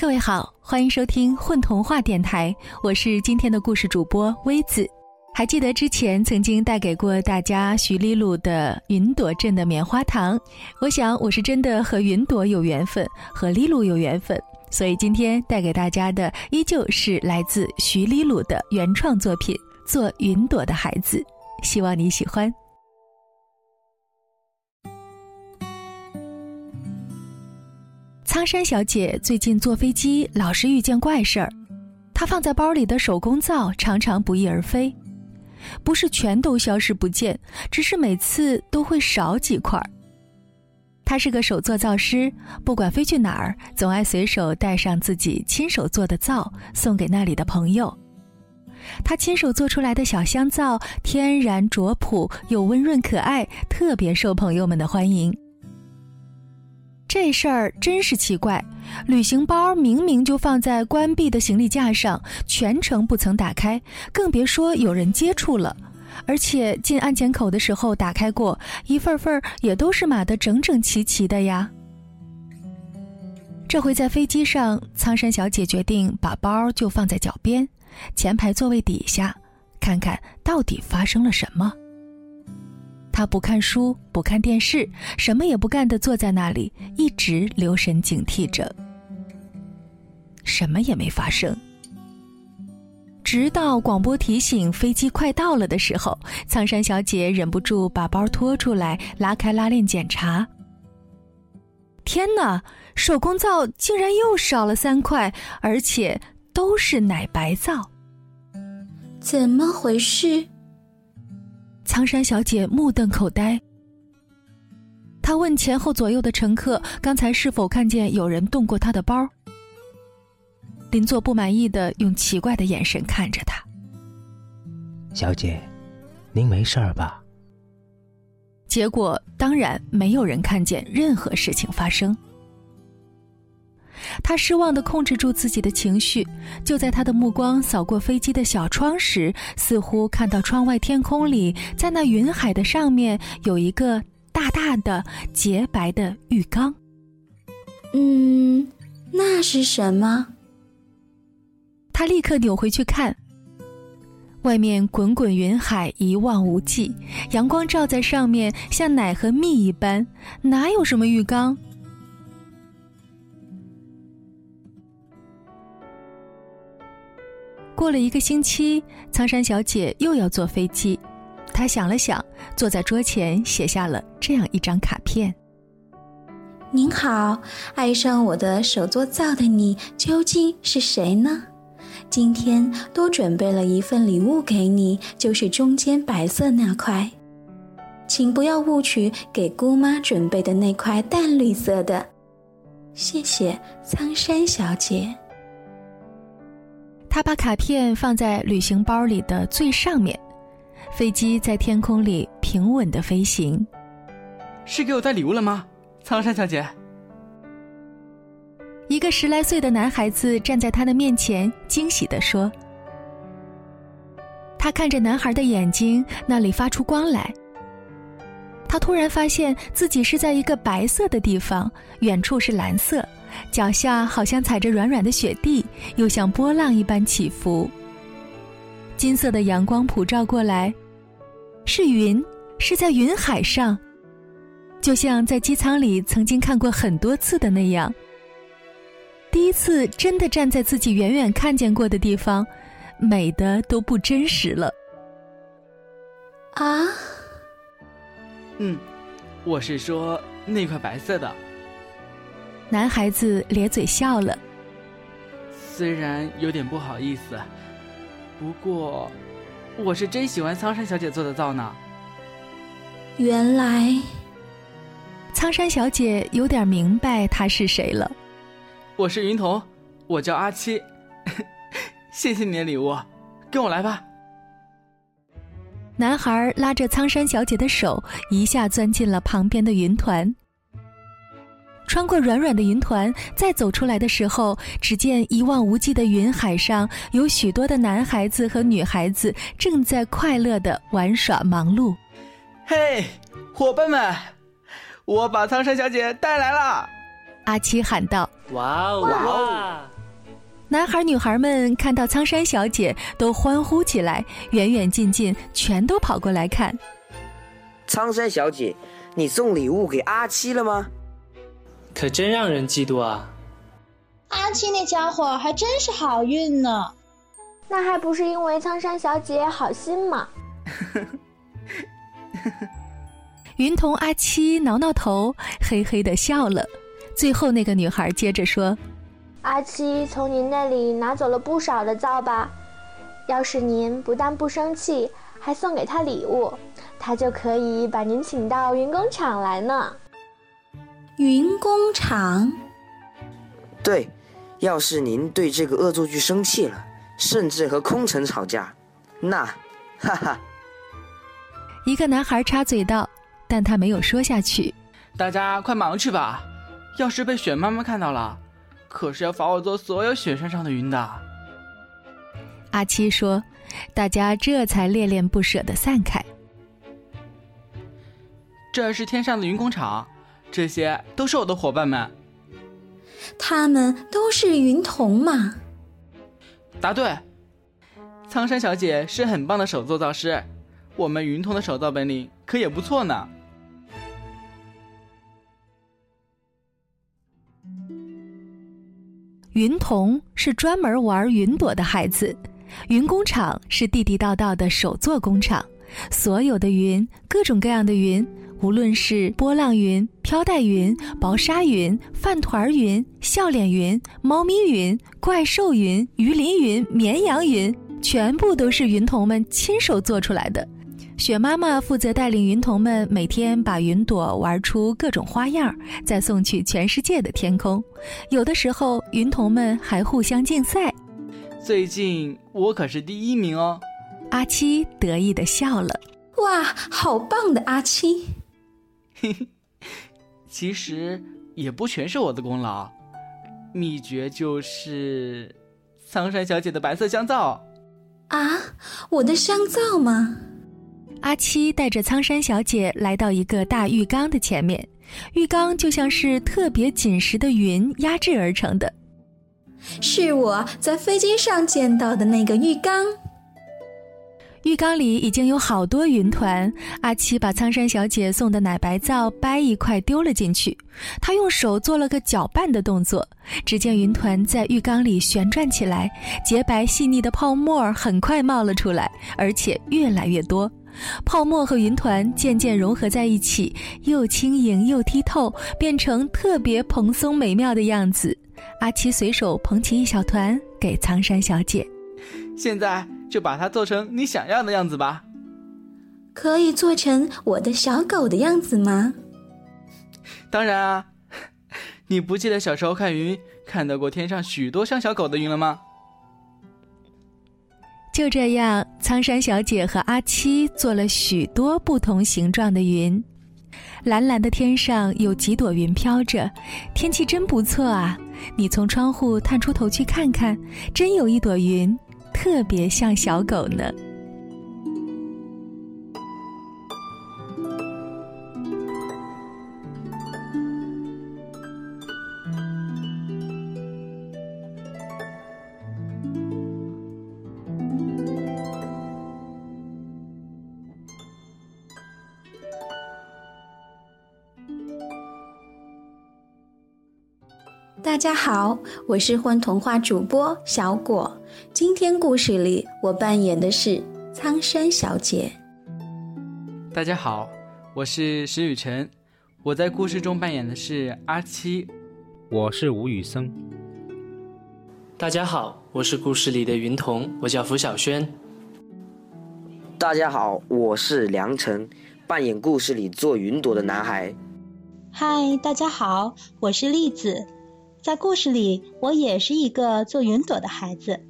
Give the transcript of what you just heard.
各位好，欢迎收听混童话电台，我是今天的故事主播微子。还记得之前曾经带给过大家徐丽露的云朵镇的棉花糖，我想我是真的和云朵有缘分，和丽露有缘分，所以今天带给大家的依旧是来自徐丽露的原创作品《做云朵的孩子》，希望你喜欢。苍山小姐最近坐飞机老是遇见怪事儿，她放在包里的手工皂常常不翼而飞，不是全都消失不见，只是每次都会少几块。她是个手作皂师，不管飞去哪儿，总爱随手带上自己亲手做的皂送给那里的朋友。她亲手做出来的小香皂，天然卓朴又温润可爱，特别受朋友们的欢迎。这事儿真是奇怪，旅行包明明就放在关闭的行李架上，全程不曾打开，更别说有人接触了。而且进安检口的时候打开过，一份份也都是码得整整齐齐的呀。这回在飞机上，苍山小姐决定把包就放在脚边，前排座位底下，看看到底发生了什么。他不看书，不看电视，什么也不干的坐在那里，一直留神警惕着。什么也没发生。直到广播提醒飞机快到了的时候，苍山小姐忍不住把包拖出来，拉开拉链检查。天哪，手工皂竟然又少了三块，而且都是奶白皂。怎么回事？苍山小姐目瞪口呆。她问前后左右的乘客：“刚才是否看见有人动过她的包？”邻座不满意的用奇怪的眼神看着她。小姐，您没事儿吧？结果当然没有人看见任何事情发生。他失望地控制住自己的情绪，就在他的目光扫过飞机的小窗时，似乎看到窗外天空里，在那云海的上面有一个大大的洁白的浴缸。嗯，那是什么？他立刻扭回去看。外面滚滚云海一望无际，阳光照在上面像奶和蜜一般，哪有什么浴缸？过了一个星期，苍山小姐又要坐飞机。她想了想，坐在桌前写下了这样一张卡片：“您好，爱上我的手作皂的你究竟是谁呢？今天多准备了一份礼物给你，就是中间白色那块，请不要误取给姑妈准备的那块淡绿色的。谢谢，苍山小姐。”他把卡片放在旅行包里的最上面，飞机在天空里平稳的飞行。是给我带礼物了吗，苍山小姐？一个十来岁的男孩子站在他的面前，惊喜地说：“他看着男孩的眼睛，那里发出光来。他突然发现自己是在一个白色的地方，远处是蓝色。”脚下好像踩着软软的雪地，又像波浪一般起伏。金色的阳光普照过来，是云，是在云海上，就像在机舱里曾经看过很多次的那样。第一次真的站在自己远远看见过的地方，美的都不真实了。啊？嗯，我是说那块白色的。男孩子咧嘴笑了。虽然有点不好意思，不过我是真喜欢苍山小姐做的皂呢。原来，苍山小姐有点明白他是谁了。我是云童，我叫阿七。谢谢你的礼物，跟我来吧。男孩拉着苍山小姐的手，一下钻进了旁边的云团。穿过软软的云团，再走出来的时候，只见一望无际的云海上有许多的男孩子和女孩子正在快乐的玩耍忙碌。嘿，伙伴们，我把苍山小姐带来了！阿七喊道：“哇哦哇哦！”男孩女孩们看到苍山小姐都欢呼起来，远远近近全都跑过来看。苍山小姐，你送礼物给阿七了吗？可真让人嫉妒啊！阿七那家伙还真是好运呢。那还不是因为苍山小姐好心嘛！云童阿七挠挠头，嘿嘿的笑了。最后那个女孩接着说：“阿七从您那里拿走了不少的皂吧？要是您不但不生气，还送给他礼物，他就可以把您请到云工厂来呢。”云工厂？对，要是您对这个恶作剧生气了，甚至和空城吵架，那，哈哈。一个男孩插嘴道。但他没有说下去。大家快忙去吧，要是被雪妈妈看到了，可是要罚我做所有雪山上的云的。阿七说：“大家这才恋恋不舍的散开。”这是天上的云工厂，这些都是我的伙伴们。他们都是云童嘛？答对。苍山小姐是很棒的手作造师，我们云童的手造本领可也不错呢。云童是专门玩云朵的孩子，云工厂是地地道道的手作工厂。所有的云，各种各样的云，无论是波浪云、飘带云、薄纱云、饭团云、笑脸云、猫咪云、怪兽云、鱼鳞云、绵羊云，全部都是云童们亲手做出来的。雪妈妈负责带领云童们每天把云朵玩出各种花样，再送去全世界的天空。有的时候，云童们还互相竞赛。最近我可是第一名哦！阿七得意的笑了。哇，好棒的阿七！嘿嘿，其实也不全是我的功劳，秘诀就是苍山小姐的白色香皂。啊，我的香皂吗？阿七带着苍山小姐来到一个大浴缸的前面，浴缸就像是特别紧实的云压制而成的。是我在飞机上见到的那个浴缸。浴缸里已经有好多云团。阿七把苍山小姐送的奶白皂掰一块丢了进去，他用手做了个搅拌的动作，只见云团在浴缸里旋转起来，洁白细腻的泡沫很快冒了出来，而且越来越多。泡沫和云团渐渐融合在一起，又轻盈又剔透，变成特别蓬松美妙的样子。阿七随手捧起一小团给苍山小姐，现在就把它做成你想要的样子吧。可以做成我的小狗的样子吗？当然啊！你不记得小时候看云，看到过天上许多像小狗的云了吗？就这样，苍山小姐和阿七做了许多不同形状的云。蓝蓝的天上有几朵云飘着，天气真不错啊！你从窗户探出头去看看，真有一朵云，特别像小狗呢。大家好，我是混童话主播小果。今天故事里，我扮演的是苍山小姐。大家好，我是石雨辰，我在故事中扮演的是阿七。我是吴宇森。大家好，我是故事里的云童，我叫符小轩。大家好，我是梁晨，扮演故事里做云朵的男孩。嗨，大家好，我是栗子。在故事里，我也是一个做云朵的孩子。